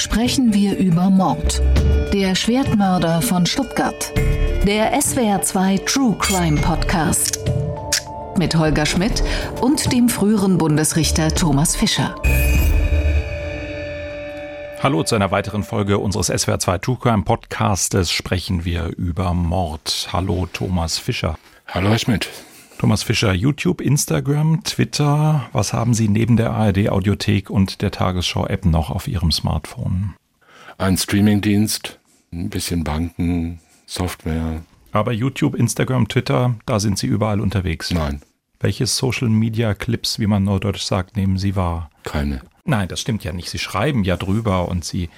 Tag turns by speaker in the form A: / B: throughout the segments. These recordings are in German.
A: sprechen wir über Mord. Der Schwertmörder von Stuttgart. Der SWR2 True Crime Podcast. Mit Holger Schmidt und dem früheren Bundesrichter Thomas Fischer.
B: Hallo zu einer weiteren Folge unseres SWR2 True Crime Podcastes sprechen wir über Mord. Hallo Thomas Fischer.
C: Hallo Herr Schmidt.
B: Thomas Fischer, YouTube, Instagram, Twitter. Was haben Sie neben der ARD Audiothek und der Tagesschau App noch auf Ihrem Smartphone?
C: Ein Streamingdienst, ein bisschen Banken, Software.
B: Aber YouTube, Instagram, Twitter, da sind Sie überall unterwegs.
C: Nein.
B: Welche Social Media Clips, wie man neudeutsch sagt, nehmen Sie wahr?
C: Keine.
B: Nein, das stimmt ja nicht. Sie schreiben ja drüber und Sie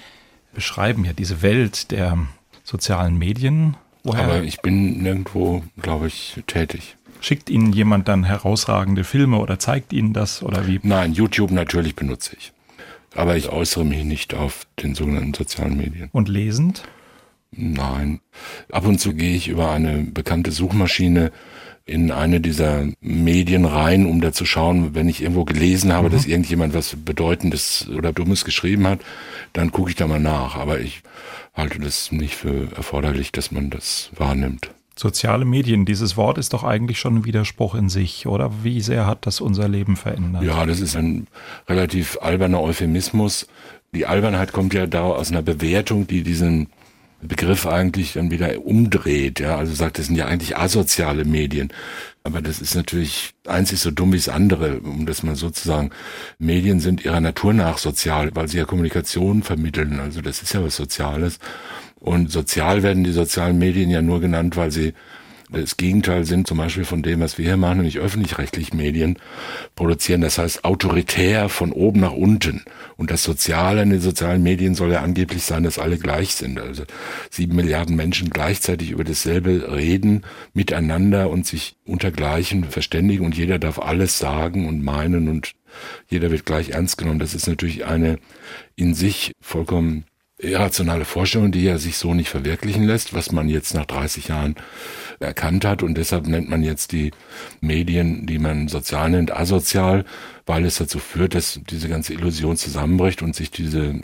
B: beschreiben ja diese Welt der sozialen Medien.
C: Woher? Aber ich bin nirgendwo, glaube ich, tätig.
B: Schickt Ihnen jemand dann herausragende Filme oder zeigt Ihnen das oder wie?
C: Nein, YouTube natürlich benutze ich. Aber ich äußere mich nicht auf den sogenannten sozialen Medien.
B: Und lesend?
C: Nein. Ab und zu gehe ich über eine bekannte Suchmaschine in eine dieser Medien rein, um da zu schauen, wenn ich irgendwo gelesen habe, mhm. dass irgendjemand was Bedeutendes oder Dummes geschrieben hat, dann gucke ich da mal nach. Aber ich halte das nicht für erforderlich, dass man das wahrnimmt.
B: Soziale Medien, dieses Wort ist doch eigentlich schon ein Widerspruch in sich, oder? Wie sehr hat das unser Leben verändert?
C: Ja, das ist ein relativ alberner Euphemismus. Die Albernheit kommt ja da aus einer Bewertung, die diesen Begriff eigentlich dann wieder umdreht. Ja, also sagt, das sind ja eigentlich asoziale Medien. Aber das ist natürlich einzig so dumm wie das andere, um das mal sozusagen. Medien sind ihrer Natur nach sozial, weil sie ja Kommunikation vermitteln. Also das ist ja was Soziales. Und sozial werden die sozialen Medien ja nur genannt, weil sie das Gegenteil sind zum Beispiel von dem, was wir hier machen, nämlich öffentlich-rechtlich Medien produzieren. Das heißt autoritär von oben nach unten. Und das Soziale in den sozialen Medien soll ja angeblich sein, dass alle gleich sind. Also sieben Milliarden Menschen gleichzeitig über dasselbe reden, miteinander und sich untergleichen verständigen und jeder darf alles sagen und meinen und jeder wird gleich ernst genommen. Das ist natürlich eine in sich vollkommen irrationale Vorstellung, die ja sich so nicht verwirklichen lässt, was man jetzt nach 30 Jahren erkannt hat. Und deshalb nennt man jetzt die Medien, die man sozial nennt, asozial, weil es dazu führt, dass diese ganze Illusion zusammenbricht und sich diese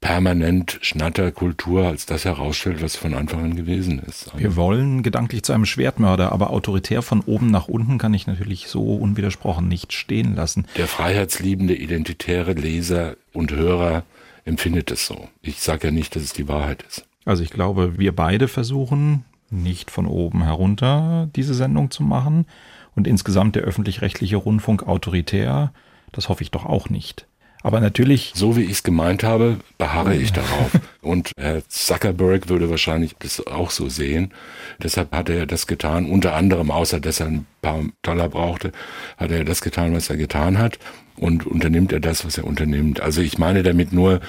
C: permanent Schnatterkultur als das herausstellt, was von Anfang an gewesen ist.
B: Wir wollen gedanklich zu einem Schwertmörder, aber autoritär von oben nach unten kann ich natürlich so unwidersprochen nicht stehen lassen.
C: Der freiheitsliebende, identitäre Leser und Hörer empfindet es so. Ich sage ja nicht, dass es die Wahrheit ist.
B: Also ich glaube, wir beide versuchen nicht von oben herunter diese Sendung zu machen und insgesamt der öffentlich-rechtliche Rundfunk autoritär, das hoffe ich doch auch nicht. Aber natürlich.
C: So wie ich es gemeint habe, beharre ich darauf. Und Herr Zuckerberg würde wahrscheinlich das auch so sehen. Deshalb hat er das getan, unter anderem, außer dass er ein paar Dollar brauchte, hat er das getan, was er getan hat und unternimmt er das, was er unternimmt. Also ich meine damit nur,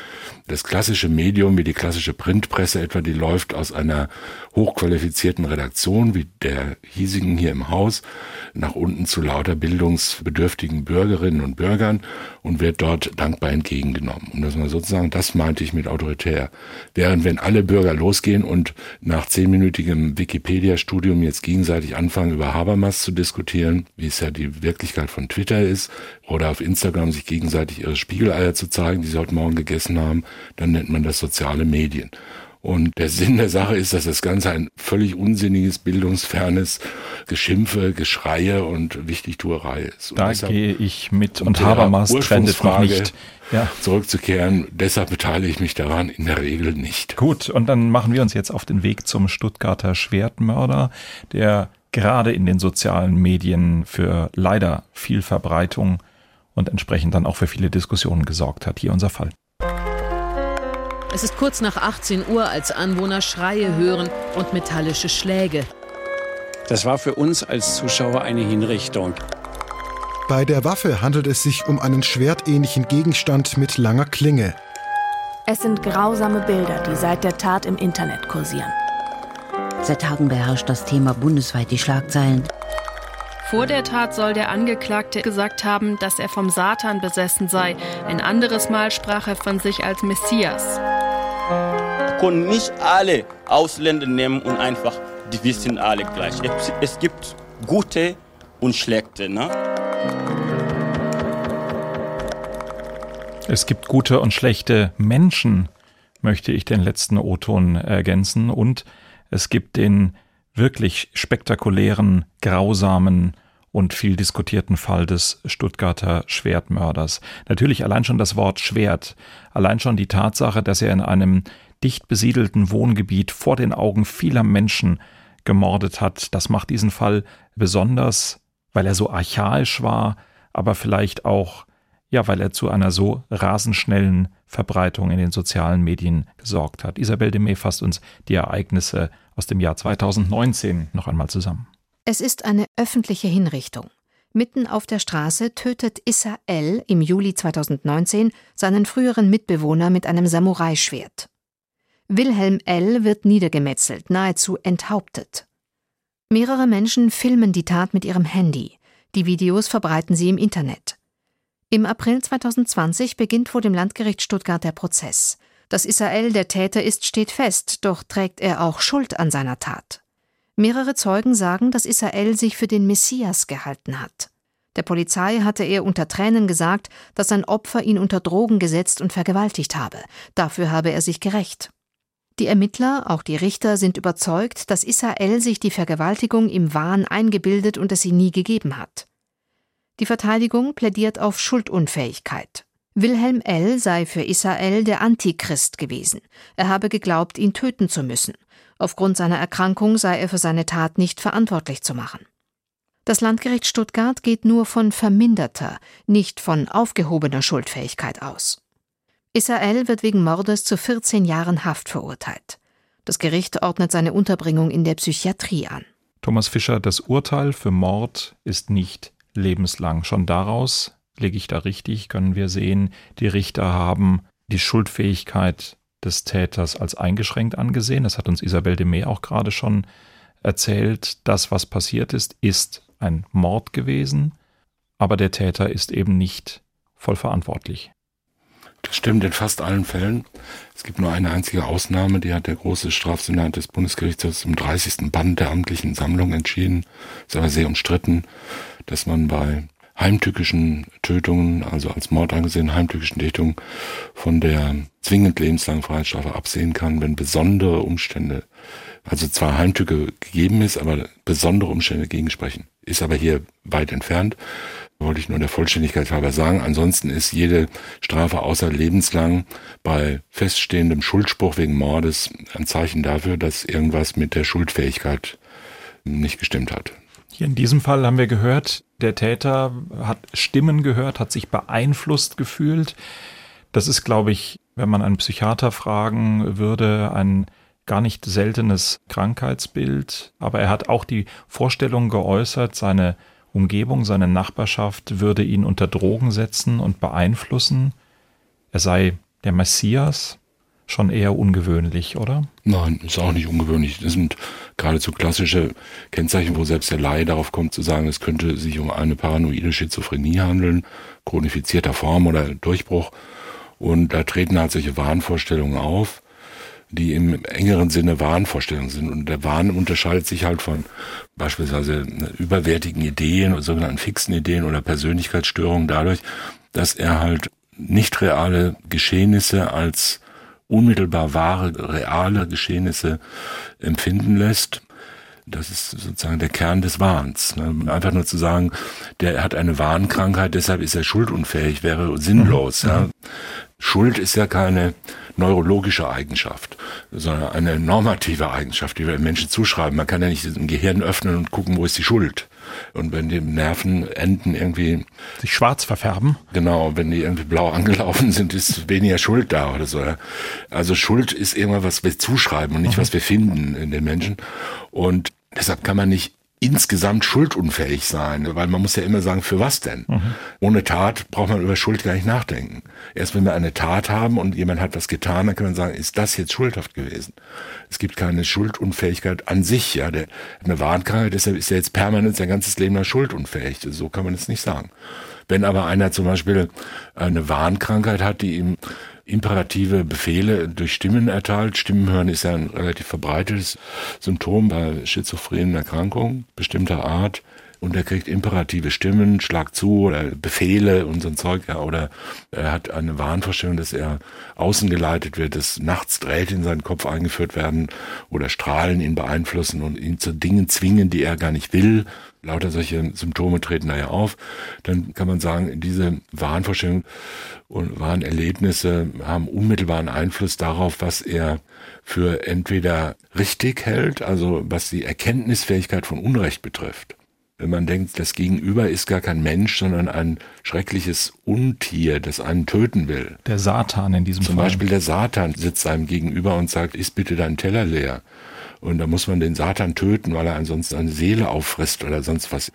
C: das klassische Medium, wie die klassische Printpresse etwa, die läuft aus einer hochqualifizierten Redaktion, wie der hiesigen hier im Haus, nach unten zu lauter bildungsbedürftigen Bürgerinnen und Bürgern und wird dort dankbar entgegengenommen. Und das war sozusagen, das meinte ich mit autoritär. Während wenn alle Bürger losgehen und nach zehnminütigem Wikipedia-Studium jetzt gegenseitig anfangen, über Habermas zu diskutieren, wie es ja die Wirklichkeit von Twitter ist, oder auf Instagram sich gegenseitig ihre Spiegeleier zu zeigen, die sie heute Morgen gegessen haben, dann nennt man das soziale Medien. Und der Sinn der Sache ist, dass das Ganze ein völlig unsinniges, bildungsfernes Geschimpfe, Geschreie und Wichtigtuerei ist. Und
B: da gehe ich mit und Habermas trendet noch nicht.
C: Ja. Zurückzukehren, deshalb beteilige ich mich daran in der Regel nicht.
B: Gut, und dann machen wir uns jetzt auf den Weg zum Stuttgarter Schwertmörder, der gerade in den sozialen Medien für leider viel Verbreitung und entsprechend dann auch für viele Diskussionen gesorgt hat. Hier unser Fall.
D: Es ist kurz nach 18 Uhr, als Anwohner Schreie hören und metallische Schläge.
E: Das war für uns als Zuschauer eine Hinrichtung.
F: Bei der Waffe handelt es sich um einen schwertähnlichen Gegenstand mit langer Klinge.
G: Es sind grausame Bilder, die seit der Tat im Internet kursieren.
H: Seit Tagen beherrscht das Thema bundesweit die Schlagzeilen.
I: Vor der Tat soll der Angeklagte gesagt haben, dass er vom Satan besessen sei. Ein anderes Mal sprach er von sich als Messias.
J: Wir können nicht alle Ausländer nehmen und einfach, die wir sind alle gleich. Es gibt gute und schlechte. Ne?
B: Es gibt gute und schlechte Menschen. möchte ich den letzten O-Ton ergänzen. Und es gibt den wirklich spektakulären, grausamen und viel diskutierten Fall des Stuttgarter Schwertmörders. Natürlich allein schon das Wort Schwert, allein schon die Tatsache, dass er in einem dicht besiedelten Wohngebiet vor den Augen vieler Menschen gemordet hat, das macht diesen Fall besonders, weil er so archaisch war, aber vielleicht auch ja, weil er zu einer so rasend schnellen Verbreitung in den sozialen Medien gesorgt hat. Isabel de May fasst uns die Ereignisse aus dem Jahr 2019 noch einmal zusammen.
K: Es ist eine öffentliche Hinrichtung. Mitten auf der Straße tötet Issa L. im Juli 2019 seinen früheren Mitbewohner mit einem Samurai-Schwert. Wilhelm L. wird niedergemetzelt, nahezu enthauptet. Mehrere Menschen filmen die Tat mit ihrem Handy. Die Videos verbreiten sie im Internet. Im April 2020 beginnt vor dem Landgericht Stuttgart der Prozess. Dass Israel der Täter ist, steht fest, doch trägt er auch Schuld an seiner Tat. Mehrere Zeugen sagen, dass Israel sich für den Messias gehalten hat. Der Polizei hatte er unter Tränen gesagt, dass sein Opfer ihn unter Drogen gesetzt und vergewaltigt habe. Dafür habe er sich gerecht. Die Ermittler, auch die Richter, sind überzeugt, dass Israel sich die Vergewaltigung im Wahn eingebildet und es sie nie gegeben hat. Die Verteidigung plädiert auf Schuldunfähigkeit. Wilhelm L. sei für Israel der Antichrist gewesen. Er habe geglaubt, ihn töten zu müssen. Aufgrund seiner Erkrankung sei er für seine Tat nicht verantwortlich zu machen. Das Landgericht Stuttgart geht nur von verminderter, nicht von aufgehobener Schuldfähigkeit aus. Israel wird wegen Mordes zu 14 Jahren Haft verurteilt. Das Gericht ordnet seine Unterbringung in der Psychiatrie an.
B: Thomas Fischer, das Urteil für Mord ist nicht lebenslang. Schon daraus, lege ich da richtig, können wir sehen, die Richter haben die Schuldfähigkeit des Täters als eingeschränkt angesehen. Das hat uns Isabel de May auch gerade schon erzählt. Das, was passiert ist, ist ein Mord gewesen, aber der Täter ist eben nicht voll verantwortlich.
C: Stimmt in fast allen Fällen. Es gibt nur eine einzige Ausnahme, die hat der große Strafsenat des Bundesgerichtshofs im 30. Band der amtlichen Sammlung entschieden. Ist aber sehr umstritten dass man bei heimtückischen Tötungen, also als Mord angesehen, heimtückischen Tötungen von der zwingend lebenslangen Freiheitsstrafe absehen kann, wenn besondere Umstände, also zwar Heimtücke gegeben ist, aber besondere Umstände gegensprechen. Ist aber hier weit entfernt. Wollte ich nur der Vollständigkeit halber sagen. Ansonsten ist jede Strafe außer lebenslang bei feststehendem Schuldspruch wegen Mordes ein Zeichen dafür, dass irgendwas mit der Schuldfähigkeit nicht gestimmt hat.
B: Hier in diesem Fall haben wir gehört, der Täter hat Stimmen gehört, hat sich beeinflusst gefühlt. Das ist, glaube ich, wenn man einen Psychiater fragen würde, ein gar nicht seltenes Krankheitsbild. Aber er hat auch die Vorstellung geäußert, seine Umgebung, seine Nachbarschaft würde ihn unter Drogen setzen und beeinflussen. Er sei der Messias, schon eher ungewöhnlich, oder?
C: Nein, ist auch nicht ungewöhnlich. Das sind geradezu klassische Kennzeichen, wo selbst der Laie darauf kommt zu sagen, es könnte sich um eine paranoide Schizophrenie handeln, chronifizierter Form oder Durchbruch. Und da treten halt solche Wahnvorstellungen auf, die im engeren Sinne Wahnvorstellungen sind. Und der Wahn unterscheidet sich halt von beispielsweise überwertigen Ideen, sogenannten fixen Ideen oder Persönlichkeitsstörungen dadurch, dass er halt nicht reale Geschehnisse als unmittelbar wahre, reale Geschehnisse empfinden lässt. Das ist sozusagen der Kern des Wahns. Ne? Einfach nur zu sagen, der hat eine Wahnkrankheit, deshalb ist er schuldunfähig, wäre sinnlos. Mhm. Ja? Schuld ist ja keine neurologische Eigenschaft, sondern eine normative Eigenschaft, die wir Menschen zuschreiben. Man kann ja nicht ein Gehirn öffnen und gucken, wo ist die Schuld. Und wenn die Nervenenden irgendwie
B: sich schwarz verfärben.
C: Genau, wenn die irgendwie blau angelaufen sind, ist weniger Schuld da oder so. Also Schuld ist irgendwas, was wir zuschreiben und nicht, mhm. was wir finden in den Menschen. Und deshalb kann man nicht insgesamt schuldunfähig sein, weil man muss ja immer sagen, für was denn? Mhm. Ohne Tat braucht man über Schuld gar nicht nachdenken. Erst wenn wir eine Tat haben und jemand hat was getan, dann kann man sagen, ist das jetzt schuldhaft gewesen? Es gibt keine Schuldunfähigkeit an sich, ja. Der hat eine Warnkrankheit, deshalb ist er jetzt permanent sein ganzes Leben lang schuldunfähig. So kann man es nicht sagen. Wenn aber einer zum Beispiel eine Warnkrankheit hat, die ihm imperative Befehle durch Stimmen erteilt. Stimmen hören ist ja ein relativ verbreitetes Symptom bei schizophrenen Erkrankungen bestimmter Art. Und er kriegt imperative Stimmen, schlag zu oder Befehle und so ein Zeug, ja, oder er hat eine Wahnvorstellung, dass er außen geleitet wird, dass nachts Drähte in seinen Kopf eingeführt werden oder Strahlen ihn beeinflussen und ihn zu Dingen zwingen, die er gar nicht will. Lauter solche Symptome treten da ja auf. Dann kann man sagen, diese Wahnvorstellungen und Wahnerlebnisse haben unmittelbaren Einfluss darauf, was er für entweder richtig hält, also was die Erkenntnisfähigkeit von Unrecht betrifft wenn man denkt, das Gegenüber ist gar kein Mensch, sondern ein schreckliches Untier, das einen töten will.
B: Der Satan in diesem
C: Zum
B: Fall.
C: Zum Beispiel der Satan sitzt einem gegenüber und sagt, isst bitte deinen Teller leer. Und da muss man den Satan töten, weil er ansonsten seine Seele auffrisst oder sonst was.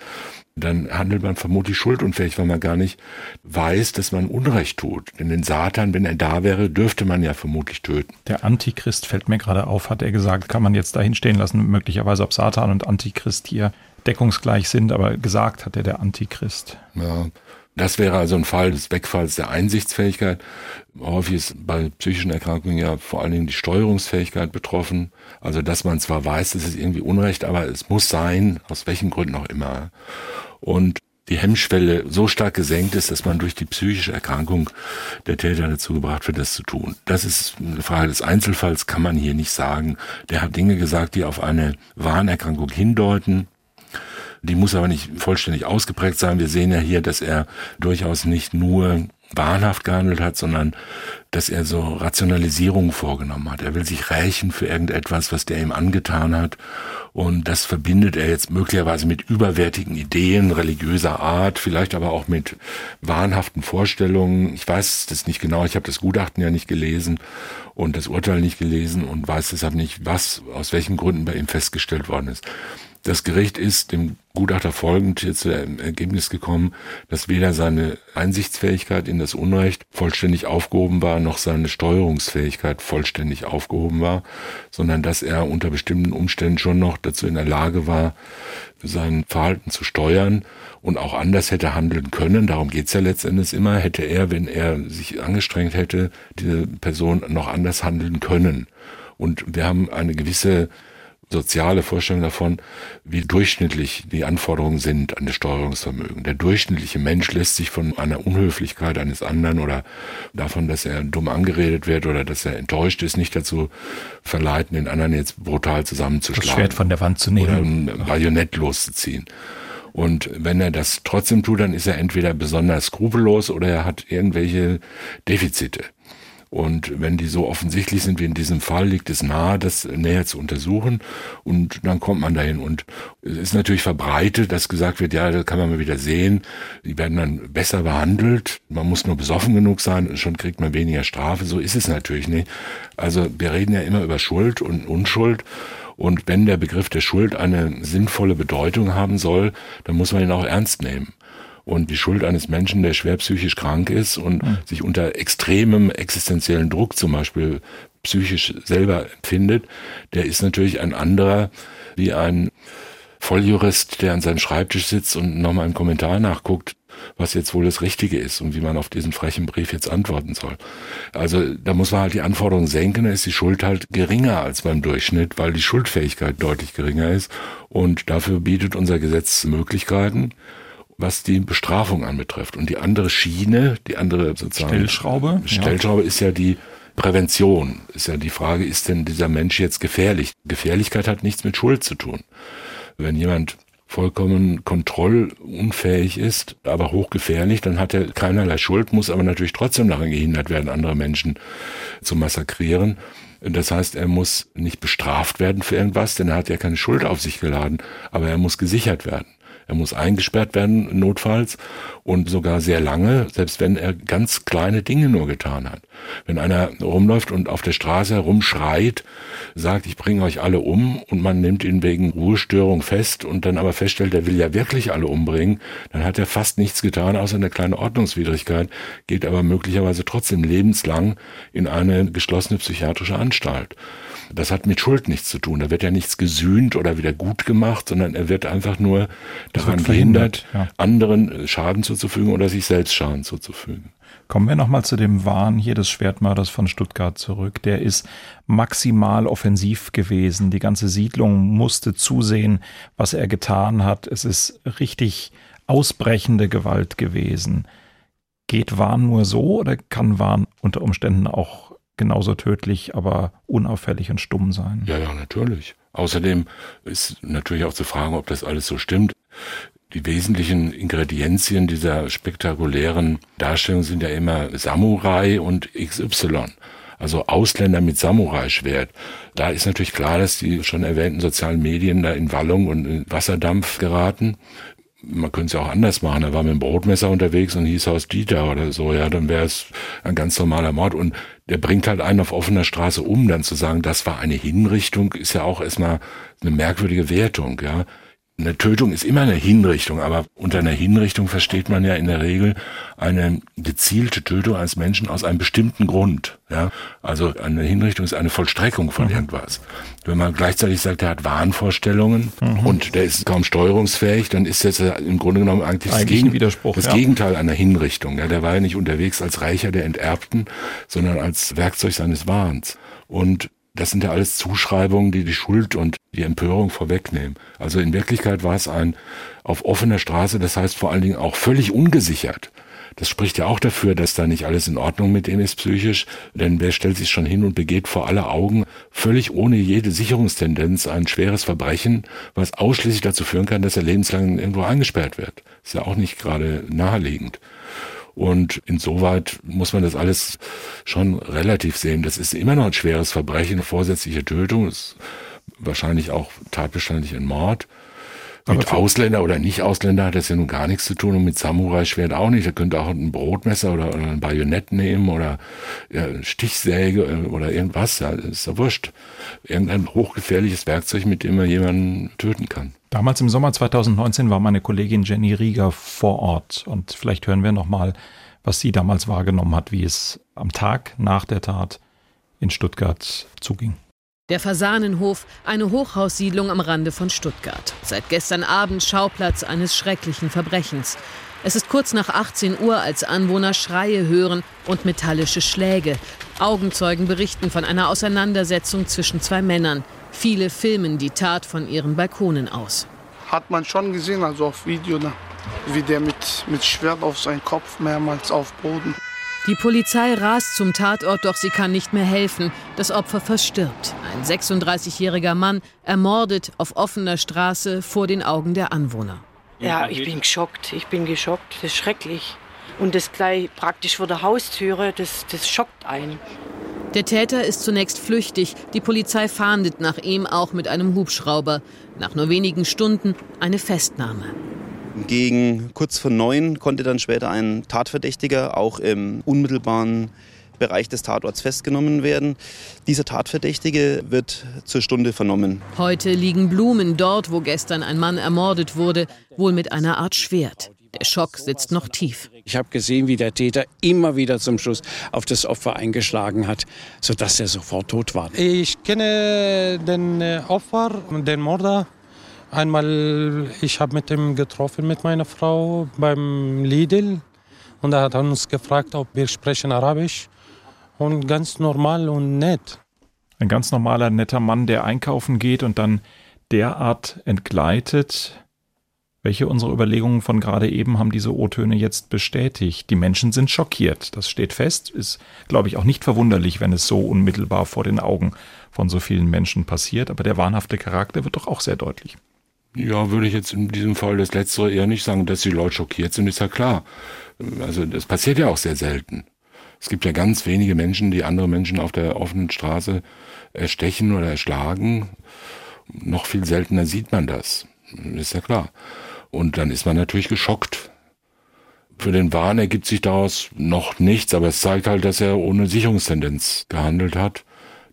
C: Dann handelt man vermutlich schuldunfähig, weil man gar nicht weiß, dass man Unrecht tut. Denn den Satan, wenn er da wäre, dürfte man ja vermutlich töten.
B: Der Antichrist fällt mir gerade auf, hat er gesagt, kann man jetzt dahin stehen lassen, möglicherweise ob Satan und Antichrist hier deckungsgleich sind, aber gesagt hat er der Antichrist.
C: Ja, das wäre also ein Fall des Wegfalls der Einsichtsfähigkeit. Häufig ist bei psychischen Erkrankungen ja vor allen Dingen die Steuerungsfähigkeit betroffen. Also, dass man zwar weiß, es ist irgendwie Unrecht, aber es muss sein, aus welchen Gründen auch immer. Und die Hemmschwelle so stark gesenkt ist, dass man durch die psychische Erkrankung der Täter dazu gebracht wird, das zu tun. Das ist eine Frage des Einzelfalls, kann man hier nicht sagen. Der hat Dinge gesagt, die auf eine Warnerkrankung hindeuten. Die muss aber nicht vollständig ausgeprägt sein. Wir sehen ja hier, dass er durchaus nicht nur wahnhaft gehandelt hat, sondern dass er so Rationalisierungen vorgenommen hat. Er will sich rächen für irgendetwas, was der ihm angetan hat. Und das verbindet er jetzt möglicherweise mit überwertigen Ideen religiöser Art, vielleicht aber auch mit wahnhaften Vorstellungen. Ich weiß das nicht genau, ich habe das Gutachten ja nicht gelesen und das Urteil nicht gelesen und weiß deshalb nicht, was, aus welchen Gründen bei ihm festgestellt worden ist. Das Gericht ist dem Gutachter folgend hier zu dem Ergebnis gekommen, dass weder seine Einsichtsfähigkeit in das Unrecht vollständig aufgehoben war, noch seine Steuerungsfähigkeit vollständig aufgehoben war, sondern dass er unter bestimmten Umständen schon noch dazu in der Lage war, sein Verhalten zu steuern und auch anders hätte handeln können. Darum geht's ja letztendlich immer. Hätte er, wenn er sich angestrengt hätte, diese Person noch anders handeln können. Und wir haben eine gewisse soziale Vorstellung davon, wie durchschnittlich die Anforderungen sind an das Steuerungsvermögen. Der durchschnittliche Mensch lässt sich von einer Unhöflichkeit eines anderen oder davon, dass er dumm angeredet wird oder dass er enttäuscht ist, nicht dazu verleiten, den anderen jetzt brutal zusammenzuschlagen. Das
B: Schwert von der Wand zu nehmen.
C: Oder ein Bajonett loszuziehen. Und wenn er das trotzdem tut, dann ist er entweder besonders skrupellos oder er hat irgendwelche Defizite. Und wenn die so offensichtlich sind wie in diesem Fall, liegt es nahe, das näher zu untersuchen. Und dann kommt man dahin. Und es ist natürlich verbreitet, dass gesagt wird, ja, da kann man mal wieder sehen, die werden dann besser behandelt. Man muss nur besoffen genug sein und schon kriegt man weniger Strafe. So ist es natürlich nicht. Also wir reden ja immer über Schuld und Unschuld. Und wenn der Begriff der Schuld eine sinnvolle Bedeutung haben soll, dann muss man ihn auch ernst nehmen. Und die Schuld eines Menschen, der schwer psychisch krank ist und mhm. sich unter extremem existenziellen Druck zum Beispiel psychisch selber empfindet, der ist natürlich ein anderer wie ein Volljurist, der an seinem Schreibtisch sitzt und nochmal einen Kommentar nachguckt, was jetzt wohl das Richtige ist und wie man auf diesen frechen Brief jetzt antworten soll. Also da muss man halt die Anforderungen senken, da ist die Schuld halt geringer als beim Durchschnitt, weil die Schuldfähigkeit deutlich geringer ist und dafür bietet unser Gesetz Möglichkeiten was die Bestrafung anbetrifft. Und die andere Schiene, die andere sozusagen
B: Stellschraube,
C: Stellschraube ja. ist ja die Prävention. Ist ja die Frage, ist denn dieser Mensch jetzt gefährlich? Gefährlichkeit hat nichts mit Schuld zu tun. Wenn jemand vollkommen kontrollunfähig ist, aber hochgefährlich, dann hat er keinerlei Schuld, muss aber natürlich trotzdem daran gehindert werden, andere Menschen zu massakrieren. Das heißt, er muss nicht bestraft werden für irgendwas, denn er hat ja keine Schuld auf sich geladen, aber er muss gesichert werden. Er muss eingesperrt werden, notfalls, und sogar sehr lange, selbst wenn er ganz kleine Dinge nur getan hat. Wenn einer rumläuft und auf der Straße herumschreit, sagt, ich bringe euch alle um, und man nimmt ihn wegen Ruhestörung fest und dann aber feststellt, er will ja wirklich alle umbringen, dann hat er fast nichts getan, außer eine kleine Ordnungswidrigkeit, geht aber möglicherweise trotzdem lebenslang in eine geschlossene psychiatrische Anstalt. Das hat mit Schuld nichts zu tun. Da wird ja nichts gesühnt oder wieder gut gemacht, sondern er wird einfach nur daran gehindert, ja. anderen Schaden zuzufügen oder sich selbst Schaden zuzufügen.
B: Kommen wir nochmal zu dem Wahn hier des Schwertmörders von Stuttgart zurück. Der ist maximal offensiv gewesen. Die ganze Siedlung musste zusehen, was er getan hat. Es ist richtig ausbrechende Gewalt gewesen. Geht Wahn nur so oder kann Wahn unter Umständen auch genauso tödlich, aber unauffällig und stumm sein?
C: Ja, ja, natürlich. Außerdem ist natürlich auch zu fragen, ob das alles so stimmt. Die wesentlichen Ingredienzien dieser spektakulären Darstellung sind ja immer Samurai und XY. Also Ausländer mit Samurai-Schwert. Da ist natürlich klar, dass die schon erwähnten sozialen Medien da in Wallung und in Wasserdampf geraten. Man könnte es ja auch anders machen. Er war mit dem Brotmesser unterwegs und hieß Haus Dieter oder so. Ja, dann wäre es ein ganz normaler Mord. Und der bringt halt einen auf offener Straße um. Dann zu sagen, das war eine Hinrichtung, ist ja auch erstmal eine merkwürdige Wertung. Ja, eine Tötung ist immer eine Hinrichtung, aber unter einer Hinrichtung versteht man ja in der Regel eine gezielte Tötung eines Menschen aus einem bestimmten Grund. Ja, also eine Hinrichtung ist eine Vollstreckung von mhm. irgendwas. Wenn man gleichzeitig sagt, er hat Wahnvorstellungen mhm. und der ist kaum steuerungsfähig, dann ist das im Grunde genommen eigentlich, eigentlich das, Gegen das ja. Gegenteil einer Hinrichtung. Ja, der war ja nicht unterwegs als Reicher der Enterbten, sondern als Werkzeug seines Wahns. Und das sind ja alles Zuschreibungen, die die Schuld und die Empörung vorwegnehmen. Also in Wirklichkeit war es ein auf offener Straße, das heißt vor allen Dingen auch völlig ungesichert. Das spricht ja auch dafür, dass da nicht alles in Ordnung mit ihm ist psychisch, denn wer stellt sich schon hin und begeht vor aller Augen völlig ohne jede Sicherungstendenz ein schweres Verbrechen, was ausschließlich dazu führen kann, dass er lebenslang irgendwo eingesperrt wird. Ist ja auch nicht gerade naheliegend. Und insoweit muss man das alles schon relativ sehen. Das ist immer noch ein schweres Verbrechen, vorsätzliche Tötung, ist wahrscheinlich auch tatbestandlich ein Mord. Mit Ausländer oder Nicht-Ausländer hat das ja nun gar nichts zu tun und mit Samurai-Schwert auch nicht. Er könnte auch ein Brotmesser oder, oder ein Bajonett nehmen oder ja, Stichsäge äh, oder irgendwas. Ja, ist ja wurscht. Irgendein hochgefährliches Werkzeug, mit dem er jemanden töten kann.
B: Damals im Sommer 2019 war meine Kollegin Jenny Rieger vor Ort und vielleicht hören wir nochmal, was sie damals wahrgenommen hat, wie es am Tag nach der Tat in Stuttgart zuging.
D: Der Fasanenhof, eine Hochhaussiedlung am Rande von Stuttgart. Seit gestern Abend Schauplatz eines schrecklichen Verbrechens. Es ist kurz nach 18 Uhr, als Anwohner Schreie hören und metallische Schläge. Augenzeugen berichten von einer Auseinandersetzung zwischen zwei Männern. Viele filmen die Tat von ihren Balkonen aus.
L: Hat man schon gesehen, also auf Video, ne? wie der mit, mit Schwert auf seinen Kopf mehrmals auf Boden.
D: Die Polizei rast zum Tatort, doch sie kann nicht mehr helfen. Das Opfer verstirbt. Ein 36-jähriger Mann ermordet auf offener Straße vor den Augen der Anwohner.
M: Ja, ich bin geschockt. Ich bin geschockt. Das ist schrecklich. Und das gleich praktisch vor der Haustüre, das, das schockt einen.
D: Der Täter ist zunächst flüchtig. Die Polizei fahndet nach ihm auch mit einem Hubschrauber. Nach nur wenigen Stunden eine Festnahme.
N: Gegen kurz vor neun konnte dann später ein Tatverdächtiger auch im unmittelbaren Bereich des Tatorts festgenommen werden. Dieser Tatverdächtige wird zur Stunde vernommen.
D: Heute liegen Blumen dort, wo gestern ein Mann ermordet wurde, wohl mit einer Art Schwert. Der Schock sitzt noch tief.
E: Ich habe gesehen, wie der Täter immer wieder zum Schluss auf das Opfer eingeschlagen hat, sodass er sofort tot war.
O: Ich kenne den äh, Opfer, den Mörder. Einmal, ich habe mit ihm getroffen, mit meiner Frau beim Lidl. Und er hat uns gefragt, ob wir sprechen Arabisch. Und ganz normal und nett.
B: Ein ganz normaler, netter Mann, der einkaufen geht und dann derart entgleitet, welche unserer Überlegungen von gerade eben haben diese O-Töne jetzt bestätigt? Die Menschen sind schockiert. Das steht fest. Ist, glaube ich, auch nicht verwunderlich, wenn es so unmittelbar vor den Augen von so vielen Menschen passiert. Aber der wahnhafte Charakter wird doch auch sehr deutlich.
C: Ja, würde ich jetzt in diesem Fall das Letztere eher nicht sagen, dass die Leute schockiert sind, ist ja klar. Also das passiert ja auch sehr selten. Es gibt ja ganz wenige Menschen, die andere Menschen auf der offenen Straße erstechen oder erschlagen. Noch viel seltener sieht man das. Ist ja klar. Und dann ist man natürlich geschockt. Für den Wahn ergibt sich daraus noch nichts, aber es zeigt halt, dass er ohne Sicherungstendenz gehandelt hat.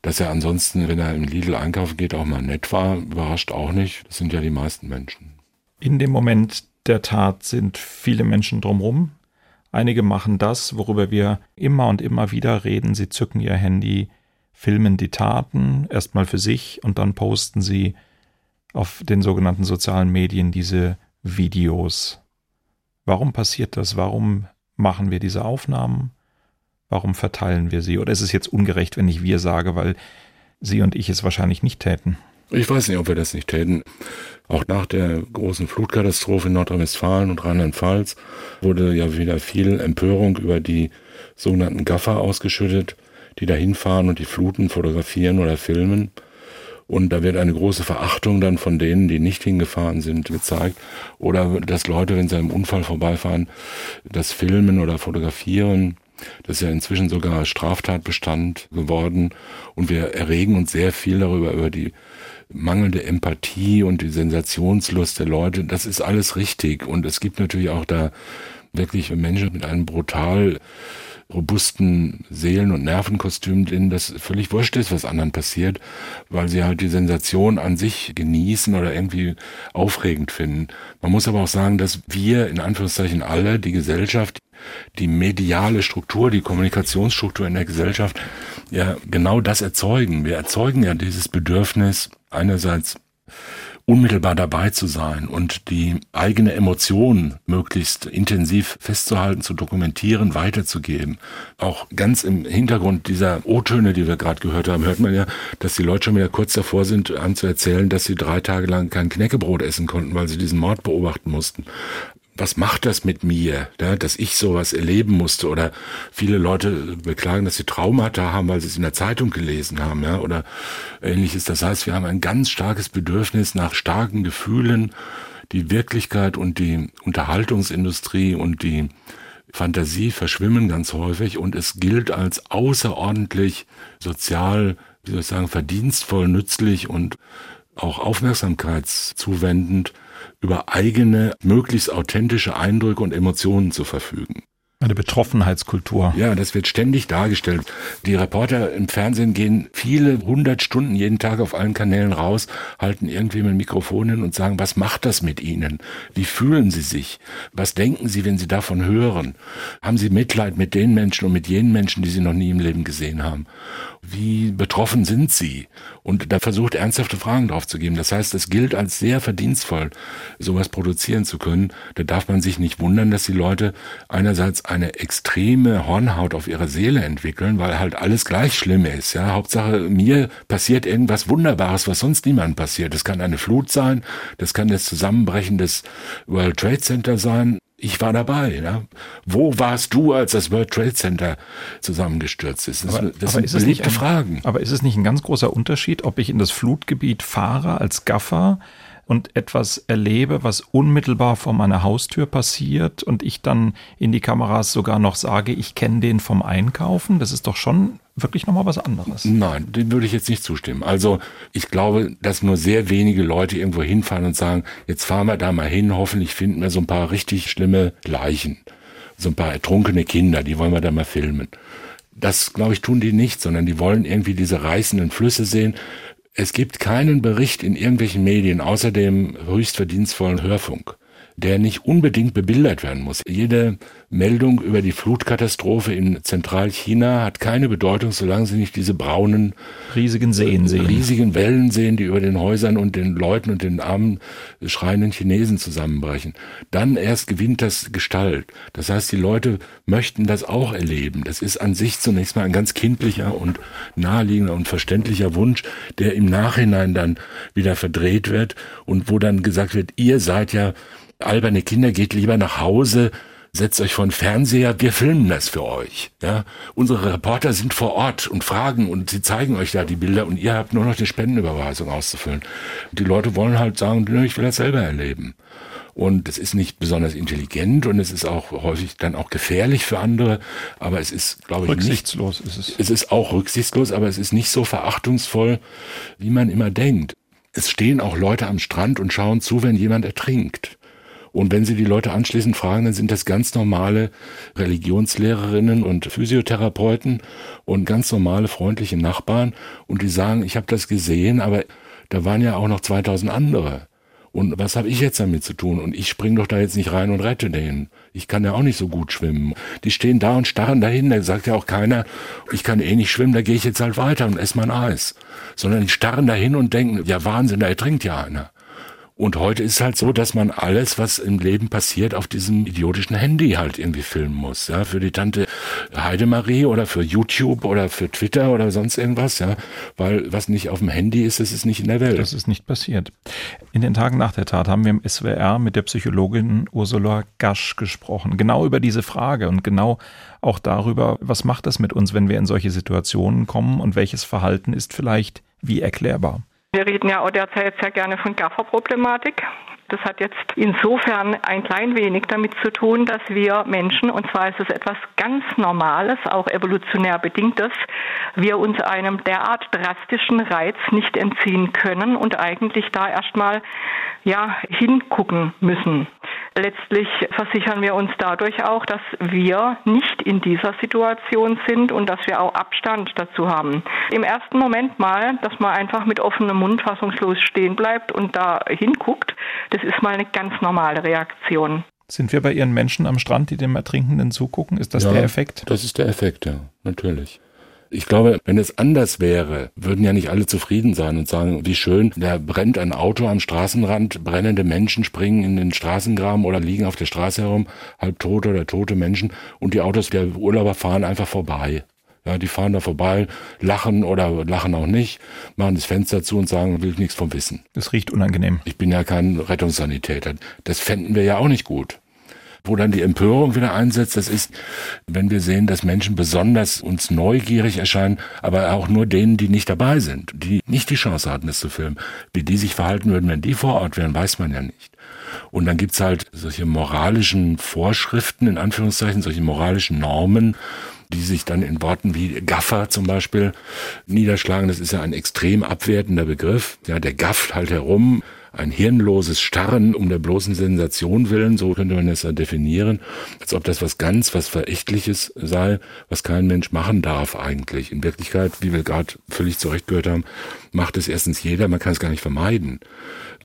C: Dass er ansonsten, wenn er im Lidl einkaufen geht, auch mal nett war, überrascht auch nicht. Das sind ja die meisten Menschen.
B: In dem Moment der Tat sind viele Menschen drumherum. Einige machen das, worüber wir immer und immer wieder reden. Sie zücken ihr Handy, filmen die Taten, erstmal für sich und dann posten sie auf den sogenannten sozialen Medien diese Videos. Warum passiert das? Warum machen wir diese Aufnahmen? Warum verteilen wir sie? Oder ist es jetzt ungerecht, wenn ich wir sage, weil Sie und ich es wahrscheinlich nicht täten?
C: Ich weiß nicht, ob wir das nicht täten. Auch nach der großen Flutkatastrophe in Nordrhein-Westfalen und Rheinland-Pfalz wurde ja wieder viel Empörung über die sogenannten Gaffer ausgeschüttet, die da hinfahren und die Fluten fotografieren oder filmen. Und da wird eine große Verachtung dann von denen, die nicht hingefahren sind, gezeigt. Oder dass Leute, wenn sie einem Unfall vorbeifahren, das filmen oder fotografieren. Das ist ja inzwischen sogar Straftatbestand geworden. Und wir erregen uns sehr viel darüber, über die mangelnde Empathie und die Sensationslust der Leute. Das ist alles richtig. Und es gibt natürlich auch da wirklich Menschen mit einem brutal robusten Seelen- und Nervenkostüm, denen das völlig wurscht ist, was anderen passiert, weil sie halt die Sensation an sich genießen oder irgendwie aufregend finden. Man muss aber auch sagen, dass wir in Anführungszeichen alle, die Gesellschaft, die mediale Struktur, die Kommunikationsstruktur in der Gesellschaft, ja genau das erzeugen. Wir erzeugen ja dieses Bedürfnis einerseits unmittelbar dabei zu sein und die eigene Emotion möglichst intensiv festzuhalten, zu dokumentieren, weiterzugeben. Auch ganz im Hintergrund dieser O-Töne, die wir gerade gehört haben, hört man ja, dass die Leute schon wieder kurz davor sind, anzuerzählen, dass sie drei Tage lang kein Knäckebrot essen konnten, weil sie diesen Mord beobachten mussten was macht das mit mir, ja, dass ich sowas erleben musste? Oder viele Leute beklagen, dass sie Traumata haben, weil sie es in der Zeitung gelesen haben, ja, oder ähnliches. Das heißt, wir haben ein ganz starkes Bedürfnis nach starken Gefühlen. Die Wirklichkeit und die Unterhaltungsindustrie und die Fantasie verschwimmen ganz häufig und es gilt als außerordentlich sozial, wie soll ich sagen, verdienstvoll, nützlich und auch aufmerksamkeitszuwendend über eigene, möglichst authentische Eindrücke und Emotionen zu verfügen.
B: Eine Betroffenheitskultur.
C: Ja, das wird ständig dargestellt. Die Reporter im Fernsehen gehen viele hundert Stunden jeden Tag auf allen Kanälen raus, halten irgendwie mit dem Mikrofon hin und sagen, was macht das mit Ihnen? Wie fühlen Sie sich? Was denken Sie, wenn Sie davon hören? Haben Sie Mitleid mit den Menschen und mit jenen Menschen, die Sie noch nie im Leben gesehen haben? Wie betroffen sind Sie? Und da versucht ernsthafte Fragen drauf zu geben. Das heißt, es gilt als sehr verdienstvoll, sowas produzieren zu können. Da darf man sich nicht wundern, dass die Leute einerseits eine extreme Hornhaut auf ihrer Seele entwickeln, weil halt alles gleich schlimm ist. Ja, Hauptsache mir passiert irgendwas Wunderbares, was sonst niemandem passiert. Das kann eine Flut sein, das kann das Zusammenbrechen des World Trade Center sein. Ich war dabei. Ja. Wo warst du, als das World Trade Center zusammengestürzt ist? Das,
B: aber,
C: das
B: aber
C: sind beliebte
B: ein,
C: Fragen.
B: Aber ist es nicht ein ganz großer Unterschied, ob ich in das Flutgebiet fahre als Gaffer und etwas erlebe, was unmittelbar vor meiner Haustür passiert und ich dann in die Kameras sogar noch sage, ich kenne den vom Einkaufen, das ist doch schon wirklich nochmal was anderes.
C: Nein, dem würde ich jetzt nicht zustimmen. Also ich glaube, dass nur sehr wenige Leute irgendwo hinfahren und sagen, jetzt fahren wir da mal hin, hoffentlich finden wir so ein paar richtig schlimme Leichen, so ein paar ertrunkene Kinder, die wollen wir da mal filmen. Das, glaube ich, tun die nicht, sondern die wollen irgendwie diese reißenden Flüsse sehen, es gibt keinen Bericht in irgendwelchen Medien außer dem höchst verdienstvollen Hörfunk, der nicht unbedingt bebildert werden muss. Jede Meldung über die Flutkatastrophe in Zentralchina hat keine Bedeutung, solange sie nicht diese braunen
B: riesigen Seen sehen.
C: Riesigen Wellen sehen, die über den Häusern und den Leuten und den armen schreienden Chinesen zusammenbrechen. Dann erst gewinnt das Gestalt. Das heißt, die Leute möchten das auch erleben. Das ist an sich zunächst mal ein ganz kindlicher und naheliegender und verständlicher Wunsch, der im Nachhinein dann wieder verdreht wird und wo dann gesagt wird, ihr seid ja alberne Kinder, geht lieber nach Hause, setzt euch vor den Fernseher, wir filmen das für euch. Ja? Unsere Reporter sind vor Ort und fragen und sie zeigen euch da die Bilder und ihr habt nur noch die Spendenüberweisung auszufüllen. Die Leute wollen halt sagen, ich will das selber erleben. Und es ist nicht besonders intelligent und es ist auch häufig dann auch gefährlich für andere. Aber es ist, glaube ich,
B: rücksichtslos
C: nicht,
B: ist es.
C: Es ist auch rücksichtslos, aber es ist nicht so verachtungsvoll, wie man immer denkt. Es stehen auch Leute am Strand und schauen zu, wenn jemand ertrinkt. Und wenn Sie die Leute anschließend fragen, dann sind das ganz normale Religionslehrerinnen und Physiotherapeuten und ganz normale freundliche Nachbarn. Und die sagen, ich habe das gesehen, aber da waren ja auch noch 2000 andere. Und was habe ich jetzt damit zu tun? Und ich spring doch da jetzt nicht rein und rette den. Ich kann ja auch nicht so gut schwimmen. Die stehen da und starren dahin. Da sagt ja auch keiner, ich kann eh nicht schwimmen, da gehe ich jetzt halt weiter und esse mein Eis. Sondern die starren dahin und denken, ja Wahnsinn, da ertrinkt ja einer. Und heute ist halt so, dass man alles, was im Leben passiert, auf diesem idiotischen Handy halt irgendwie filmen muss. Ja, für die Tante Heidemarie oder für YouTube oder für Twitter oder sonst irgendwas, ja. Weil was nicht auf dem Handy ist, das ist nicht in der Welt.
B: Das ist nicht passiert. In den Tagen nach der Tat haben wir im SWR mit der Psychologin Ursula Gasch gesprochen. Genau über diese Frage und genau auch darüber, was macht das mit uns, wenn wir in solche Situationen kommen und welches Verhalten ist vielleicht wie erklärbar.
P: Wir reden ja auch derzeit sehr gerne von Gafferproblematik. Das hat jetzt insofern ein klein wenig damit zu tun, dass wir Menschen, und zwar ist es etwas ganz Normales, auch evolutionär bedingtes, wir uns einem derart drastischen Reiz nicht entziehen können und eigentlich da erstmal ja hingucken müssen. Letztlich versichern wir uns dadurch auch, dass wir nicht in dieser Situation sind und dass wir auch Abstand dazu haben. Im ersten Moment mal, dass man einfach mit offenem Mund fassungslos stehen bleibt und da hinguckt, das ist mal eine ganz normale Reaktion.
B: Sind wir bei Ihren Menschen am Strand, die dem Ertrinkenden zugucken? Ist das
C: ja,
B: der Effekt?
C: Das ist der Effekt, ja, natürlich. Ich glaube, wenn es anders wäre, würden ja nicht alle zufrieden sein und sagen, wie schön, da brennt ein Auto am Straßenrand, brennende Menschen springen in den Straßengraben oder liegen auf der Straße herum, halb tote oder tote Menschen und die Autos der Urlauber fahren einfach vorbei. Ja, die fahren da vorbei, lachen oder lachen auch nicht, machen das Fenster zu und sagen, will ich nichts vom wissen.
B: Das riecht unangenehm.
C: Ich bin ja kein Rettungssanitäter. Das fänden wir ja auch nicht gut. Wo dann die Empörung wieder einsetzt, das ist, wenn wir sehen, dass Menschen besonders uns neugierig erscheinen, aber auch nur denen, die nicht dabei sind, die nicht die Chance hatten, es zu filmen. Wie die sich verhalten würden, wenn die vor Ort wären, weiß man ja nicht. Und dann gibt's halt solche moralischen Vorschriften, in Anführungszeichen, solche moralischen Normen, die sich dann in Worten wie Gaffer zum Beispiel niederschlagen. Das ist ja ein extrem abwertender Begriff. Ja, der gafft halt herum, ein hirnloses Starren um der bloßen Sensation willen, so könnte man es ja definieren, als ob das was ganz, was Verächtliches sei, was kein Mensch machen darf eigentlich. In Wirklichkeit, wie wir gerade völlig zurecht gehört haben, macht es erstens jeder, man kann es gar nicht vermeiden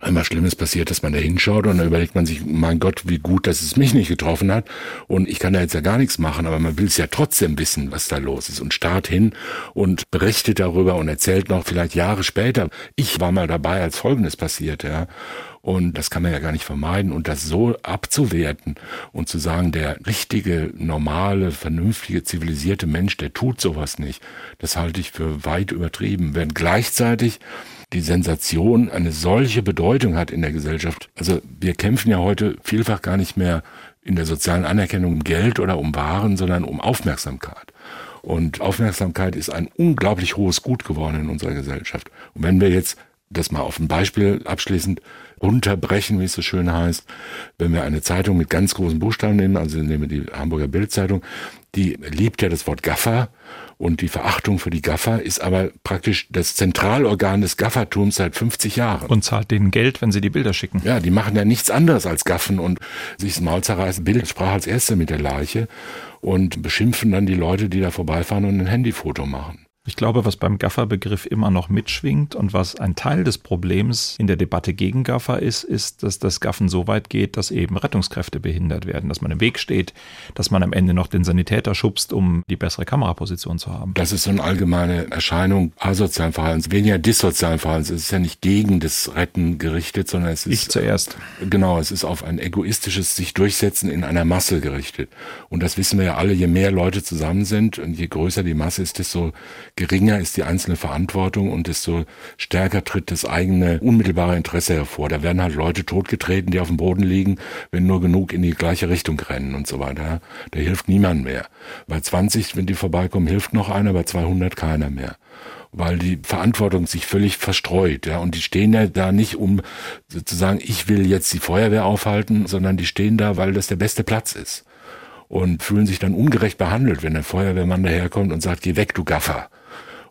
C: einmal Schlimmes passiert, dass man da hinschaut und dann überlegt man sich, mein Gott, wie gut, dass es mich nicht getroffen hat und ich kann da jetzt ja gar nichts machen, aber man will es ja trotzdem wissen, was da los ist und starrt hin und berichtet darüber und erzählt noch vielleicht Jahre später, ich war mal dabei, als Folgendes passiert, ja. Und das kann man ja gar nicht vermeiden. Und das so abzuwerten und zu sagen, der richtige, normale, vernünftige, zivilisierte Mensch, der tut sowas nicht, das halte ich für weit übertrieben. Wenn gleichzeitig die Sensation eine solche Bedeutung hat in der Gesellschaft. Also wir kämpfen ja heute vielfach gar nicht mehr in der sozialen Anerkennung um Geld oder um Waren, sondern um Aufmerksamkeit. Und Aufmerksamkeit ist ein unglaublich hohes Gut geworden in unserer Gesellschaft. Und wenn wir jetzt das mal auf ein Beispiel abschließend runterbrechen, wie es so schön heißt, wenn wir eine Zeitung mit ganz großen Buchstaben nehmen, also nehmen wir die Hamburger Bildzeitung, die liebt ja das Wort Gaffer und die Verachtung für die Gaffer ist aber praktisch das Zentralorgan des Gaffertums seit 50 Jahren.
B: Und zahlt denen Geld, wenn sie die Bilder schicken.
C: Ja, die machen ja nichts anderes als Gaffen und sich das Maul zerreißen. Bild sprach als Erste mit der Leiche und beschimpfen dann die Leute, die da vorbeifahren und ein Handyfoto machen.
B: Ich glaube, was beim Gaffer-Begriff immer noch mitschwingt und was ein Teil des Problems in der Debatte gegen Gaffer ist, ist, dass das Gaffen so weit geht, dass eben Rettungskräfte behindert werden, dass man im Weg steht, dass man am Ende noch den Sanitäter schubst, um die bessere Kameraposition zu haben.
C: Das ist so eine allgemeine Erscheinung asozialen Verhaltens, weniger dissozialen Verhaltens. Es ist ja nicht gegen das Retten gerichtet, sondern es ist.
B: Ich zuerst.
C: Genau, es ist auf ein egoistisches sich durchsetzen in einer Masse gerichtet. Und das wissen wir ja alle, je mehr Leute zusammen sind und je größer die Masse ist, desto geringer ist die einzelne Verantwortung und desto stärker tritt das eigene unmittelbare Interesse hervor. Da werden halt Leute totgetreten, die auf dem Boden liegen, wenn nur genug in die gleiche Richtung rennen und so weiter. Da hilft niemand mehr. Bei 20, wenn die vorbeikommen, hilft noch einer, bei 200 keiner mehr weil die Verantwortung sich völlig verstreut, ja, und die stehen ja da nicht um sozusagen, ich will jetzt die Feuerwehr aufhalten, sondern die stehen da, weil das der beste Platz ist und fühlen sich dann ungerecht behandelt, wenn der Feuerwehrmann daherkommt und sagt, geh weg, du Gaffer.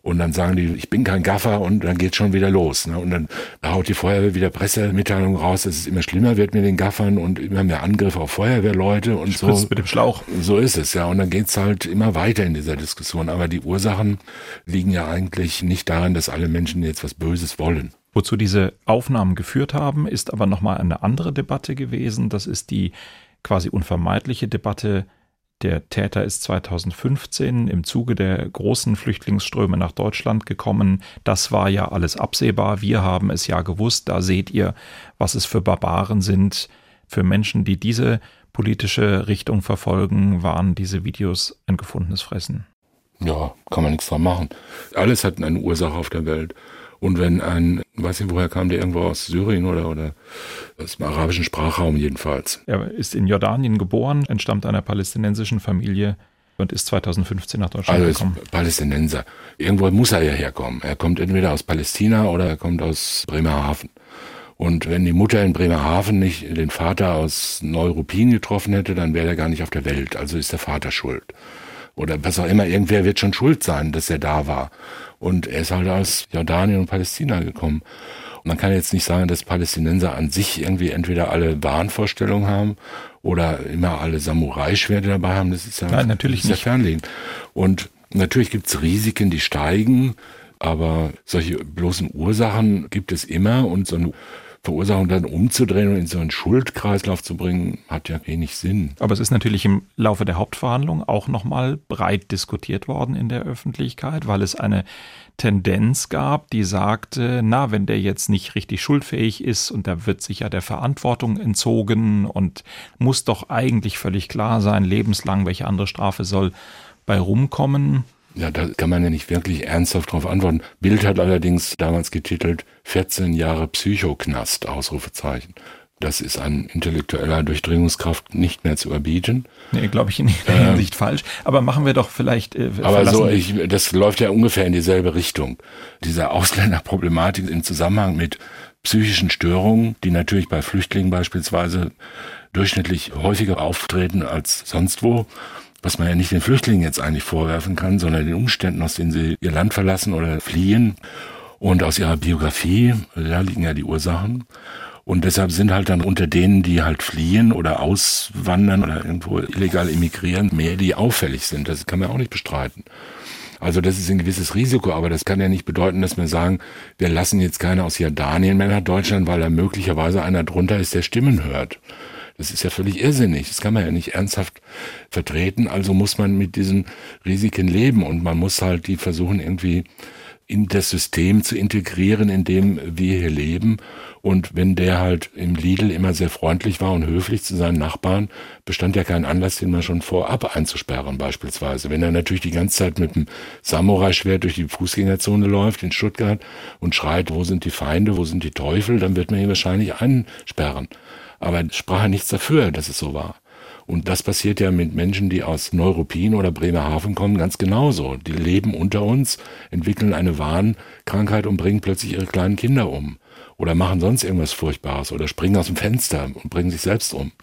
C: Und dann sagen die, ich bin kein Gaffer und dann geht's schon wieder los. Ne? Und dann haut die Feuerwehr wieder Pressemitteilungen raus, dass es immer schlimmer wird mit den Gaffern und immer mehr Angriffe auf Feuerwehrleute und
B: Spritzt so. mit dem Schlauch.
C: So ist es, ja. Und dann geht's halt immer weiter in dieser Diskussion. Aber die Ursachen liegen ja eigentlich nicht darin, dass alle Menschen jetzt was Böses wollen.
B: Wozu diese Aufnahmen geführt haben, ist aber nochmal eine andere Debatte gewesen. Das ist die quasi unvermeidliche Debatte Der Täter ist 2015 im Zuge der großen Flüchtlingsströme nach Deutschland gekommen. Das war ja alles absehbar. Wir haben es ja gewusst. Da seht ihr, was es für Barbaren sind. Für Menschen, die diese politische Richtung verfolgen, waren diese Videos ein gefundenes Fressen.
C: Ja, kann man nichts dran machen. Alles hat eine Ursache auf der Welt. Und wenn ein, weiß nicht, woher kam der irgendwo aus Syrien oder, oder aus dem arabischen Sprachraum jedenfalls.
B: Er ist in Jordanien geboren, entstammt einer palästinensischen Familie und ist 2015 nach Deutschland also gekommen.
C: Palästinenser. Irgendwo muss er ja herkommen. Er kommt entweder aus Palästina oder er kommt aus Bremerhaven. Und wenn die Mutter in Bremerhaven nicht den Vater aus Neuruppin getroffen hätte, dann wäre er gar nicht auf der Welt. Also ist der Vater schuld. Oder was auch immer, irgendwer wird schon schuld sein, dass er da war. Und er ist halt aus Jordanien und Palästina gekommen. Und man kann jetzt nicht sagen, dass Palästinenser an sich irgendwie entweder alle Wahnvorstellungen haben oder immer alle Samurai-Schwerte dabei haben. Das ist ja,
B: Nein, natürlich
C: das ist ja fernliegend. Und natürlich gibt es Risiken, die steigen, aber solche bloßen Ursachen gibt es immer und so eine Verursachung dann umzudrehen und in so einen Schuldkreislauf zu bringen, hat ja wenig Sinn.
B: Aber es ist natürlich im Laufe der Hauptverhandlung auch nochmal breit diskutiert worden in der Öffentlichkeit, weil es eine Tendenz gab, die sagte, na, wenn der jetzt nicht richtig schuldfähig ist und da wird sich ja der Verantwortung entzogen und muss doch eigentlich völlig klar sein, lebenslang, welche andere Strafe soll bei rumkommen.
C: Ja, da kann man ja nicht wirklich ernsthaft darauf antworten. Bild hat allerdings damals getitelt 14 Jahre Psychoknast, Ausrufezeichen. Das ist an intellektueller Durchdringungskraft nicht mehr zu überbieten.
B: Nee, glaube ich in der ähm, Hinsicht falsch. Aber machen wir doch vielleicht.
C: Äh, aber so, ich, das läuft ja ungefähr in dieselbe Richtung. Diese Ausländerproblematik im Zusammenhang mit psychischen Störungen, die natürlich bei Flüchtlingen beispielsweise durchschnittlich häufiger auftreten als sonst wo was man ja nicht den Flüchtlingen jetzt eigentlich vorwerfen kann, sondern den Umständen, aus denen sie ihr Land verlassen oder fliehen. Und aus ihrer Biografie, da liegen ja die Ursachen. Und deshalb sind halt dann unter denen, die halt fliehen oder auswandern oder irgendwo illegal emigrieren, mehr, die auffällig sind. Das kann man auch nicht bestreiten. Also das ist ein gewisses Risiko, aber das kann ja nicht bedeuten, dass wir sagen, wir lassen jetzt keine aus Jordanien mehr nach Deutschland, weil da möglicherweise einer drunter ist, der Stimmen hört. Das ist ja völlig irrsinnig. Das kann man ja nicht ernsthaft vertreten. Also muss man mit diesen Risiken leben und man muss halt die versuchen irgendwie in das System zu integrieren, in dem wir hier leben. Und wenn der halt im Lidl immer sehr freundlich war und höflich zu seinen Nachbarn, bestand ja kein Anlass, den mal schon vorab einzusperren beispielsweise. Wenn er natürlich die ganze Zeit mit dem Samurai-Schwert durch die Fußgängerzone läuft in Stuttgart und schreit, wo sind die Feinde, wo sind die Teufel, dann wird man ihn wahrscheinlich einsperren. Aber sprach nichts dafür, dass es so war. Und das passiert ja mit Menschen, die aus Neuruppin oder Bremerhaven kommen, ganz genauso. Die leben unter uns, entwickeln eine Warnkrankheit und bringen plötzlich ihre kleinen Kinder um. Oder machen sonst irgendwas Furchtbares oder springen aus dem Fenster und bringen sich selbst um.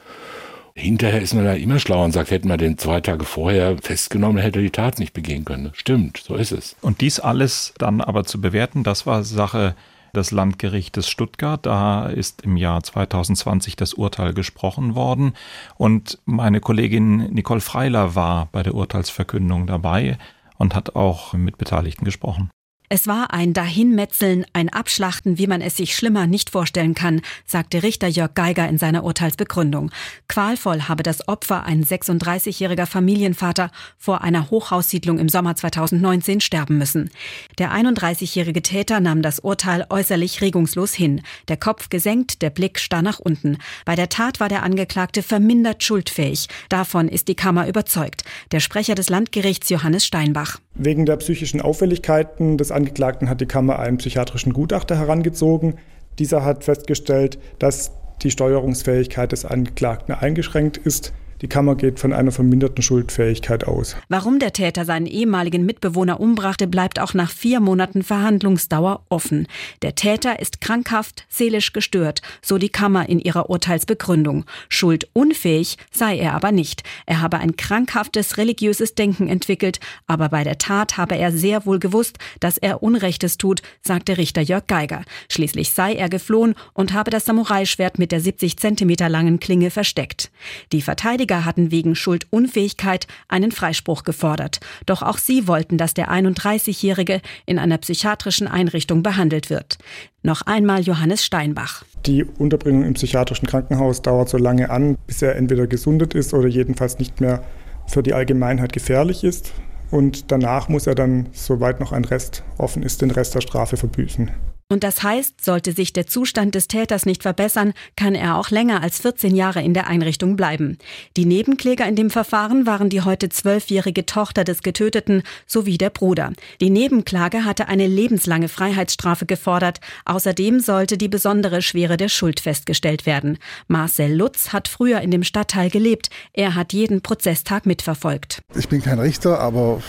C: Hinterher ist man da immer schlauer und sagt, hätten wir den zwei Tage vorher festgenommen, hätte er die Tat nicht begehen können. Stimmt, so ist es.
B: Und dies alles dann aber zu bewerten, das war Sache des Landgerichtes Stuttgart. Da ist im Jahr 2020 das Urteil gesprochen worden. Und meine Kollegin Nicole Freiler war bei der Urteilsverkündung dabei und hat auch mit Beteiligten gesprochen.
Q: Es war ein Dahinmetzeln, ein Abschlachten, wie man es sich schlimmer nicht vorstellen kann, sagte Richter Jörg Geiger in seiner Urteilsbegründung. Qualvoll habe das Opfer, ein 36-jähriger Familienvater, vor einer Hochhaussiedlung im Sommer 2019 sterben müssen. Der 31-jährige Täter nahm das Urteil äußerlich regungslos hin. Der Kopf gesenkt, der Blick starr nach unten. Bei der Tat war der Angeklagte vermindert schuldfähig. Davon ist die Kammer überzeugt. Der Sprecher des Landgerichts Johannes Steinbach.
R: Wegen der psychischen Auffälligkeiten des Angeklagten hat die Kammer einen psychiatrischen Gutachter herangezogen. Dieser hat festgestellt, dass die Steuerungsfähigkeit des Angeklagten eingeschränkt ist. Die Kammer geht von einer verminderten Schuldfähigkeit aus.
Q: Warum der Täter seinen ehemaligen Mitbewohner umbrachte, bleibt auch nach vier Monaten Verhandlungsdauer offen. Der Täter ist krankhaft, seelisch gestört, so die Kammer in ihrer Urteilsbegründung. Schuldunfähig sei er aber nicht. Er habe ein krankhaftes religiöses Denken entwickelt, aber bei der Tat habe er sehr wohl gewusst, dass er Unrechtes tut, sagte Richter Jörg Geiger. Schließlich sei er geflohen und habe das Samurai-Schwert mit der 70 Zentimeter langen Klinge versteckt. Die Verteidiger Kläger hatten wegen Schuldunfähigkeit einen Freispruch gefordert. Doch auch sie wollten, dass der 31-Jährige in einer psychiatrischen Einrichtung behandelt wird. Noch einmal Johannes Steinbach.
R: Die Unterbringung im psychiatrischen Krankenhaus dauert so lange an, bis er entweder gesundet ist oder jedenfalls nicht mehr für die Allgemeinheit gefährlich ist. Und danach muss er dann, soweit noch ein Rest offen ist, den Rest der Strafe verbüßen.
Q: Und das heißt, sollte sich der Zustand des Täters nicht verbessern, kann er auch länger als 14 Jahre in der Einrichtung bleiben. Die Nebenkläger in dem Verfahren waren die heute zwölfjährige Tochter des Getöteten sowie der Bruder. Die Nebenklage hatte eine lebenslange Freiheitsstrafe gefordert. Außerdem sollte die besondere Schwere der Schuld festgestellt werden. Marcel Lutz hat früher in dem Stadtteil gelebt. Er hat jeden Prozesstag mitverfolgt.
S: Ich bin kein Richter, aber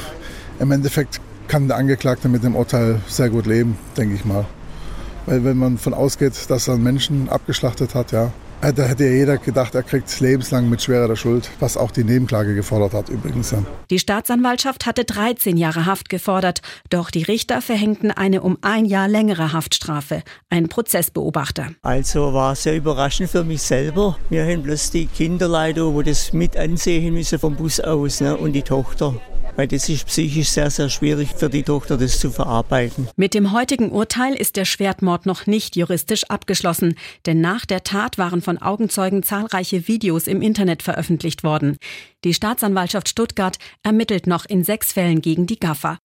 S: im Endeffekt kann der Angeklagte mit dem Urteil sehr gut leben, denke ich mal. Weil wenn man von ausgeht, dass er einen Menschen abgeschlachtet hat, ja, da hätte ja jeder gedacht, er kriegt lebenslang mit schwerer Schuld, was auch die Nebenklage gefordert hat übrigens.
Q: Die Staatsanwaltschaft hatte 13 Jahre Haft gefordert, doch die Richter verhängten eine um ein Jahr längere Haftstrafe. Ein Prozessbeobachter.
T: Also war sehr überraschend für mich selber. Wir haben bloß die Kinder leider, wo das mit ansehen müssen vom Bus aus ne, und die Tochter weil das ist psychisch sehr, sehr schwierig für die Tochter, das zu verarbeiten.
Q: Mit dem heutigen Urteil ist der Schwertmord noch nicht juristisch abgeschlossen, denn nach der Tat waren von Augenzeugen zahlreiche Videos im Internet veröffentlicht worden. Die Staatsanwaltschaft Stuttgart ermittelt noch in sechs Fällen gegen die Gaffer.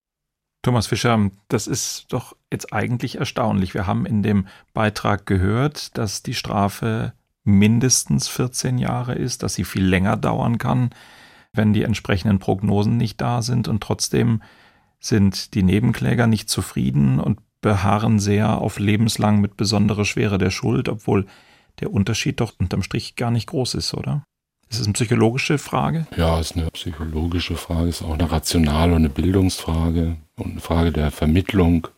B: Thomas Fischer, das ist doch jetzt eigentlich erstaunlich. Wir haben in dem Beitrag gehört, dass die Strafe mindestens 14 Jahre ist, dass sie viel länger dauern kann wenn die entsprechenden Prognosen nicht da sind und trotzdem sind die Nebenkläger nicht zufrieden und beharren sehr auf lebenslang mit besonderer Schwere der Schuld, obwohl der Unterschied doch unterm Strich gar nicht groß ist, oder? Ist es eine psychologische Frage?
C: Ja, es ist eine psychologische Frage, es ist auch eine rationale und eine Bildungsfrage und eine Frage der Vermittlung.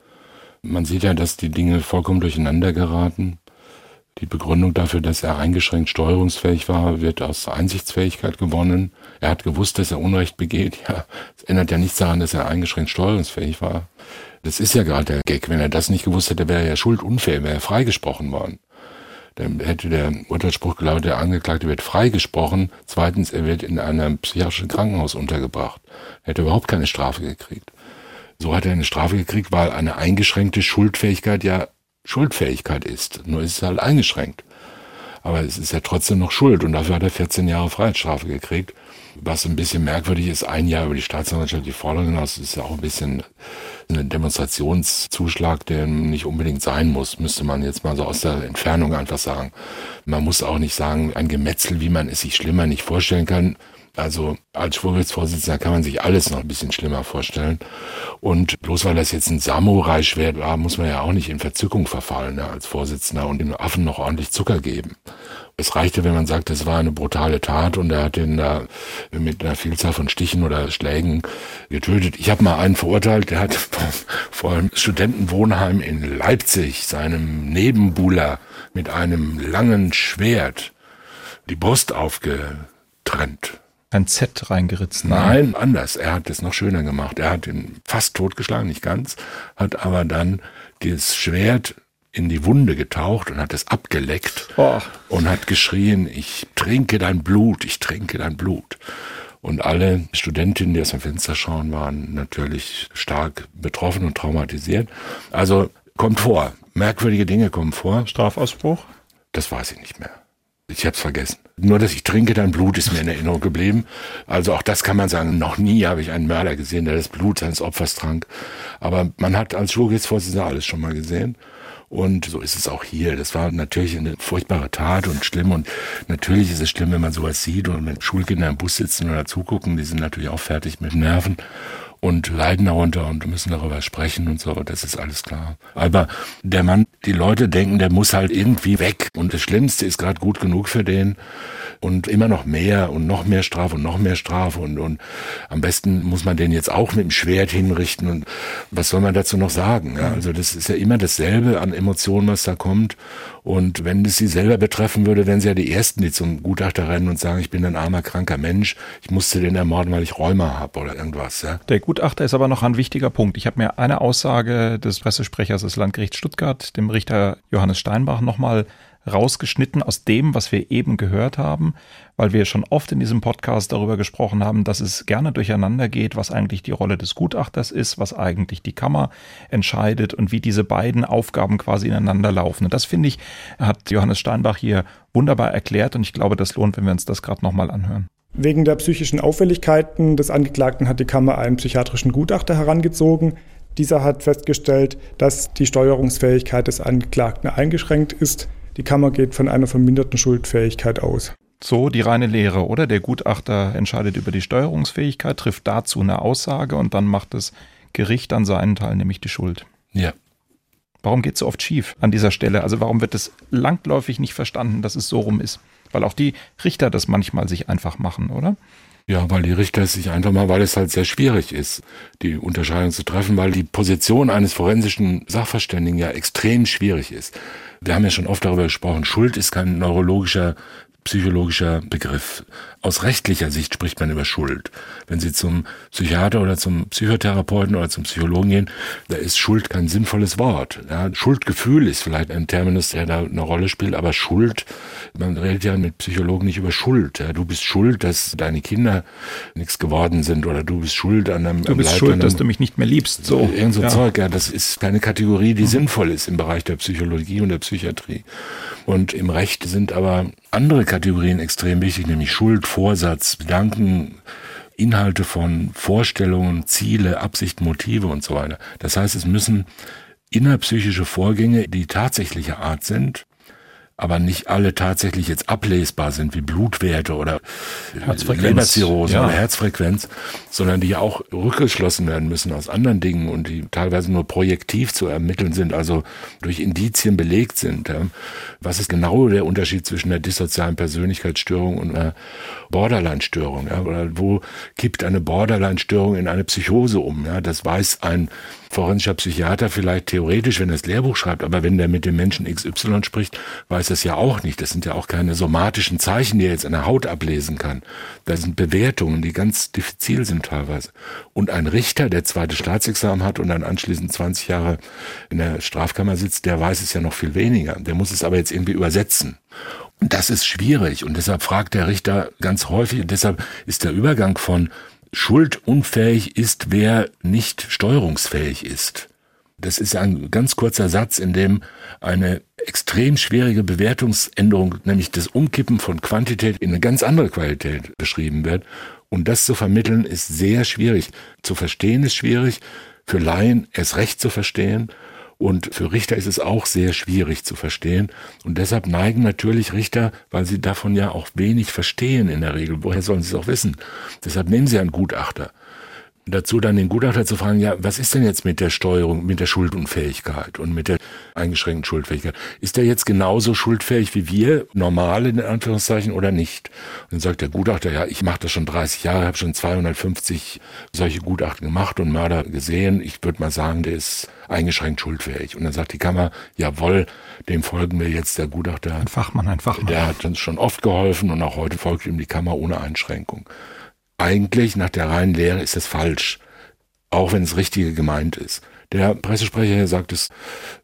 C: Man sieht ja, dass die Dinge vollkommen durcheinander geraten. Die Begründung dafür, dass er eingeschränkt steuerungsfähig war, wird aus Einsichtsfähigkeit gewonnen. Er hat gewusst, dass er Unrecht begeht. Ja, es ändert ja nichts daran, dass er eingeschränkt steuerungsfähig war. Das ist ja gerade der Gag. Wenn er das nicht gewusst hätte, wäre er ja schuldunfähig, wäre er freigesprochen worden. Dann hätte der Urteilsspruch gelautet, der Angeklagte wird freigesprochen. Zweitens, er wird in einem psychiatrischen Krankenhaus untergebracht. Er hätte überhaupt keine Strafe gekriegt. So hat er eine Strafe gekriegt, weil eine eingeschränkte Schuldfähigkeit ja Schuldfähigkeit ist. Nur ist es halt eingeschränkt. Aber es ist ja trotzdem noch Schuld und dafür hat er 14 Jahre Freiheitsstrafe gekriegt. Was ein bisschen merkwürdig ist, ein Jahr über die Staatsanwaltschaft die Forderung hinaus, ist ja auch ein bisschen ein Demonstrationszuschlag, der nicht unbedingt sein muss, müsste man jetzt mal so aus der Entfernung einfach sagen. Man muss auch nicht sagen, ein Gemetzel, wie man es sich schlimmer nicht vorstellen kann. Also als Schwurgerichtsvorsitzender kann man sich alles noch ein bisschen schlimmer vorstellen. Und bloß weil das jetzt ein Samurai-Schwert war, muss man ja auch nicht in Verzückung verfallen ja, als Vorsitzender und den Affen noch ordentlich Zucker geben. Es reichte, wenn man sagt, es war eine brutale Tat und er hat den da mit einer Vielzahl von Stichen oder Schlägen getötet. Ich habe mal einen verurteilt, der hat vor einem Studentenwohnheim in Leipzig seinem Nebenbuhler mit einem langen Schwert die Brust aufgetrennt
B: ein Z reingeritzt.
C: Nein, anders. Er hat es noch schöner gemacht. Er hat ihn fast totgeschlagen, nicht ganz, hat aber dann das Schwert in die Wunde getaucht und hat es abgeleckt oh. und hat geschrien, ich trinke dein Blut, ich trinke dein Blut. Und alle Studentinnen, die aus dem Fenster schauen, waren natürlich stark betroffen und traumatisiert. Also kommt vor, merkwürdige Dinge kommen vor.
B: Strafausbruch?
C: Das weiß ich nicht mehr. Ich hab's vergessen. Nur, dass ich trinke, dein Blut ist mir in Erinnerung geblieben. Also auch das kann man sagen. Noch nie habe ich einen Mörder gesehen, der das Blut seines Opfers trank. Aber man hat als Schulgerichtsvorsitzender alles schon mal gesehen. Und so ist es auch hier. Das war natürlich eine furchtbare Tat und schlimm. Und natürlich ist es schlimm, wenn man sowas sieht und wenn Schulkinder im Bus sitzen oder zugucken. Die sind natürlich auch fertig mit Nerven und leiden darunter und müssen darüber sprechen und so, das ist alles klar. Aber der Mann, die Leute denken, der muss halt irgendwie weg. Und das Schlimmste ist gerade gut genug für den und immer noch mehr und noch mehr Strafe und noch mehr Strafe und, und am besten muss man den jetzt auch mit dem Schwert hinrichten und was soll man dazu noch sagen? Ja, also das ist ja immer dasselbe an Emotionen, was da kommt und wenn es sie selber betreffen würde, wären sie ja die Ersten, die zum Gutachter rennen und sagen, ich bin ein armer, kranker Mensch, ich musste den ermorden, weil ich Rheuma habe oder irgendwas. Ja?
B: Der Gutachter ist aber noch ein wichtiger Punkt. Ich habe mir eine Aussage des Pressesprechers des Landgerichts Stuttgart, dem Richter Johannes Steinbach, nochmal rausgeschnitten aus dem, was wir eben gehört haben, weil wir schon oft in diesem Podcast darüber gesprochen haben, dass es gerne durcheinander geht, was eigentlich die Rolle des Gutachters ist, was eigentlich die Kammer entscheidet und wie diese beiden Aufgaben quasi ineinander laufen. Und das finde ich, hat Johannes Steinbach hier wunderbar erklärt und ich glaube, das lohnt, wenn wir uns das gerade nochmal anhören.
R: Wegen der psychischen Auffälligkeiten des Angeklagten hat die Kammer einen psychiatrischen Gutachter herangezogen. Dieser hat festgestellt, dass die Steuerungsfähigkeit des Angeklagten eingeschränkt ist. Die Kammer geht von einer verminderten Schuldfähigkeit aus.
B: So die reine Lehre, oder? Der Gutachter entscheidet über die Steuerungsfähigkeit, trifft dazu eine Aussage und dann macht das Gericht an seinen Teil, nämlich die Schuld.
C: Ja.
B: Warum geht es so oft schief an dieser Stelle? Also warum wird es langläufig nicht verstanden, dass es so rum ist? Weil auch die Richter das manchmal sich einfach machen, oder?
C: Ja, weil die Richter es sich einfach mal, weil es halt sehr schwierig ist, die Unterscheidung zu treffen, weil die Position eines forensischen Sachverständigen ja extrem schwierig ist. Wir haben ja schon oft darüber gesprochen, Schuld ist kein neurologischer psychologischer Begriff. Aus rechtlicher Sicht spricht man über Schuld. Wenn Sie zum Psychiater oder zum Psychotherapeuten oder zum Psychologen gehen, da ist Schuld kein sinnvolles Wort. Ja, Schuldgefühl ist vielleicht ein Terminus, der da eine Rolle spielt, aber Schuld, man redet ja mit Psychologen nicht über Schuld. Ja, du bist schuld, dass deine Kinder nichts geworden sind oder du bist schuld an einem
B: Du bist
C: Leid,
B: schuld,
C: einem,
B: dass du mich nicht mehr liebst. So.
C: Irgend so
B: ja.
C: Zeug, ja, das ist keine Kategorie, die mhm. sinnvoll ist im Bereich der Psychologie und der Psychiatrie. Und im Recht sind aber andere Kategorien extrem wichtig, nämlich Schuld, Vorsatz, Gedanken, Inhalte von Vorstellungen, Ziele, Absichten, Motive und so weiter. Das heißt, es müssen innerpsychische Vorgänge, die tatsächliche Art sind, aber nicht alle tatsächlich jetzt ablesbar sind, wie Blutwerte oder Leberzirrhose ja. oder Herzfrequenz, sondern die auch rückgeschlossen werden müssen aus anderen Dingen und die teilweise nur projektiv zu ermitteln sind, also durch Indizien belegt sind. Was ist genau der Unterschied zwischen der dissozialen Persönlichkeitsstörung und einer Borderline-Störung? Oder wo kippt eine Borderline-Störung in eine Psychose um? Das weiß ein forensischer Psychiater vielleicht theoretisch, wenn er das Lehrbuch schreibt, aber wenn der mit dem Menschen XY spricht, weiß es ja auch nicht. Das sind ja auch keine somatischen Zeichen, die er jetzt an der Haut ablesen kann. Das sind Bewertungen, die ganz diffizil sind teilweise. Und ein Richter, der zweite Staatsexamen hat und dann anschließend 20 Jahre in der Strafkammer sitzt, der weiß es ja noch viel weniger. Der muss es aber jetzt irgendwie übersetzen. Und das ist schwierig und deshalb fragt der Richter ganz häufig und deshalb ist der Übergang von schuldunfähig ist, wer nicht steuerungsfähig ist. Das ist ein ganz kurzer Satz, in dem eine extrem schwierige Bewertungsänderung, nämlich das Umkippen von Quantität in eine ganz andere Qualität beschrieben wird. Und das zu vermitteln ist sehr schwierig. Zu verstehen ist schwierig, für Laien erst recht zu verstehen. Und für Richter ist es auch sehr schwierig zu verstehen. Und deshalb neigen natürlich Richter, weil sie davon ja auch wenig verstehen in der Regel. Woher sollen sie es auch wissen? Deshalb nehmen sie einen Gutachter dazu dann den Gutachter zu fragen, ja, was ist denn jetzt mit der Steuerung, mit der Schuldunfähigkeit und mit der eingeschränkten Schuldfähigkeit? Ist der jetzt genauso schuldfähig wie wir, normale in Anführungszeichen, oder nicht? Und dann sagt der Gutachter, ja, ich mache das schon 30 Jahre, habe schon 250 solche Gutachten gemacht und Mörder gesehen. Ich würde mal sagen, der ist eingeschränkt schuldfähig. Und dann sagt die Kammer, jawohl, dem folgen wir jetzt der Gutachter.
B: Ein Fachmann, ein Fachmann.
C: Der hat uns schon oft geholfen und auch heute folgt ihm die Kammer ohne Einschränkung eigentlich nach der reinen Lehre ist es falsch, auch wenn es richtige gemeint ist. Der Pressesprecher sagt es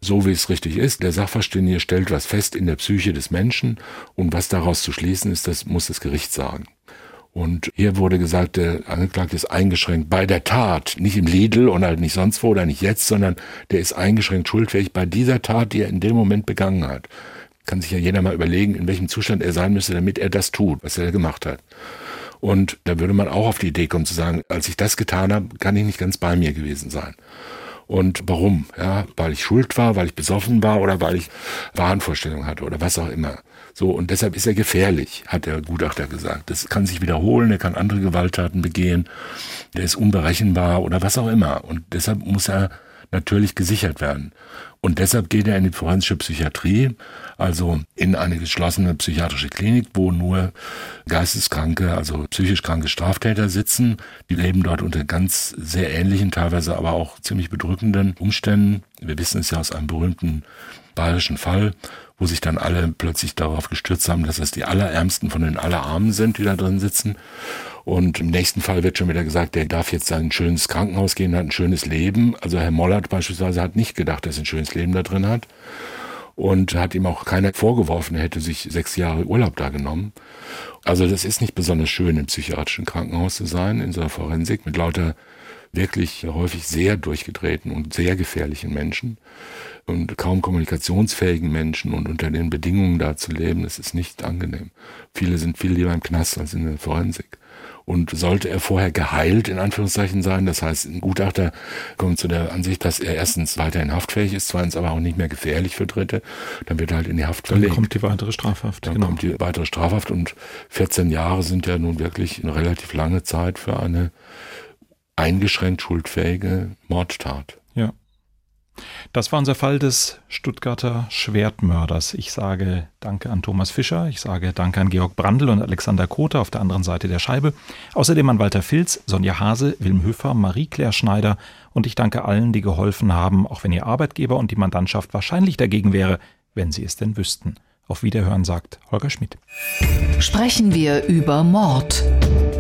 C: so, wie es richtig ist. Der Sachverständige stellt was fest in der Psyche des Menschen und was daraus zu schließen ist, das muss das Gericht sagen. Und hier wurde gesagt, der Angeklagte ist eingeschränkt bei der Tat, nicht im Lidl oder nicht sonst wo oder nicht jetzt, sondern der ist eingeschränkt schuldfähig bei dieser Tat, die er in dem Moment begangen hat. Kann sich ja jeder mal überlegen, in welchem Zustand er sein müsste, damit er das tut, was er gemacht hat. Und da würde man auch auf die Idee kommen zu sagen, als ich das getan habe, kann ich nicht ganz bei mir gewesen sein. Und warum? Ja, weil ich schuld war, weil ich besoffen war oder weil ich Wahnvorstellungen hatte oder was auch immer. So, und deshalb ist er gefährlich, hat der Gutachter gesagt. Das kann sich wiederholen, er kann andere Gewalttaten begehen, der ist unberechenbar oder was auch immer. Und deshalb muss er natürlich gesichert werden. Und deshalb geht er in die forensische Psychiatrie, also in eine geschlossene psychiatrische Klinik, wo nur geisteskranke, also psychisch kranke Straftäter sitzen. Die leben dort unter ganz sehr ähnlichen, teilweise aber auch ziemlich bedrückenden Umständen. Wir wissen es ja aus einem berühmten bayerischen Fall, wo sich dann alle plötzlich darauf gestürzt haben, dass es die Allerärmsten von den Allerarmen sind, die da drin sitzen. Und im nächsten Fall wird schon wieder gesagt, der darf jetzt ein schönes Krankenhaus gehen, hat ein schönes Leben. Also Herr Mollert beispielsweise hat nicht gedacht, dass er ein schönes Leben da drin hat. Und hat ihm auch keiner vorgeworfen, er hätte sich sechs Jahre Urlaub da genommen. Also das ist nicht besonders schön, im psychiatrischen Krankenhaus zu sein, in so einer Forensik mit lauter wirklich häufig sehr durchgedrehten und sehr gefährlichen Menschen und kaum kommunikationsfähigen Menschen und unter den Bedingungen da zu leben, das ist nicht angenehm. Viele sind viel lieber im Knast als in der Forensik. Und sollte er vorher geheilt, in Anführungszeichen sein, das heißt, ein Gutachter kommt zu der Ansicht, dass er erstens weiterhin haftfähig ist, zweitens aber auch nicht mehr gefährlich für Dritte, dann wird er halt in die Haft verlegt.
B: Dann kommt die weitere Strafhaft.
C: Dann genau. kommt die weitere Strafhaft und 14 Jahre sind ja nun wirklich eine relativ lange Zeit für eine eingeschränkt schuldfähige Mordtat.
B: Ja. Das war unser Fall des Stuttgarter Schwertmörders. Ich sage Danke an Thomas Fischer, ich sage Danke an Georg Brandl und Alexander Kother auf der anderen Seite der Scheibe, außerdem an Walter Filz, Sonja Hase, Wilm Höfer, Marie-Claire Schneider und ich danke allen, die geholfen haben, auch wenn ihr Arbeitgeber und die Mandantschaft wahrscheinlich dagegen wäre, wenn sie es denn wüssten. Auf Wiederhören sagt Holger Schmidt.
A: Sprechen wir über Mord.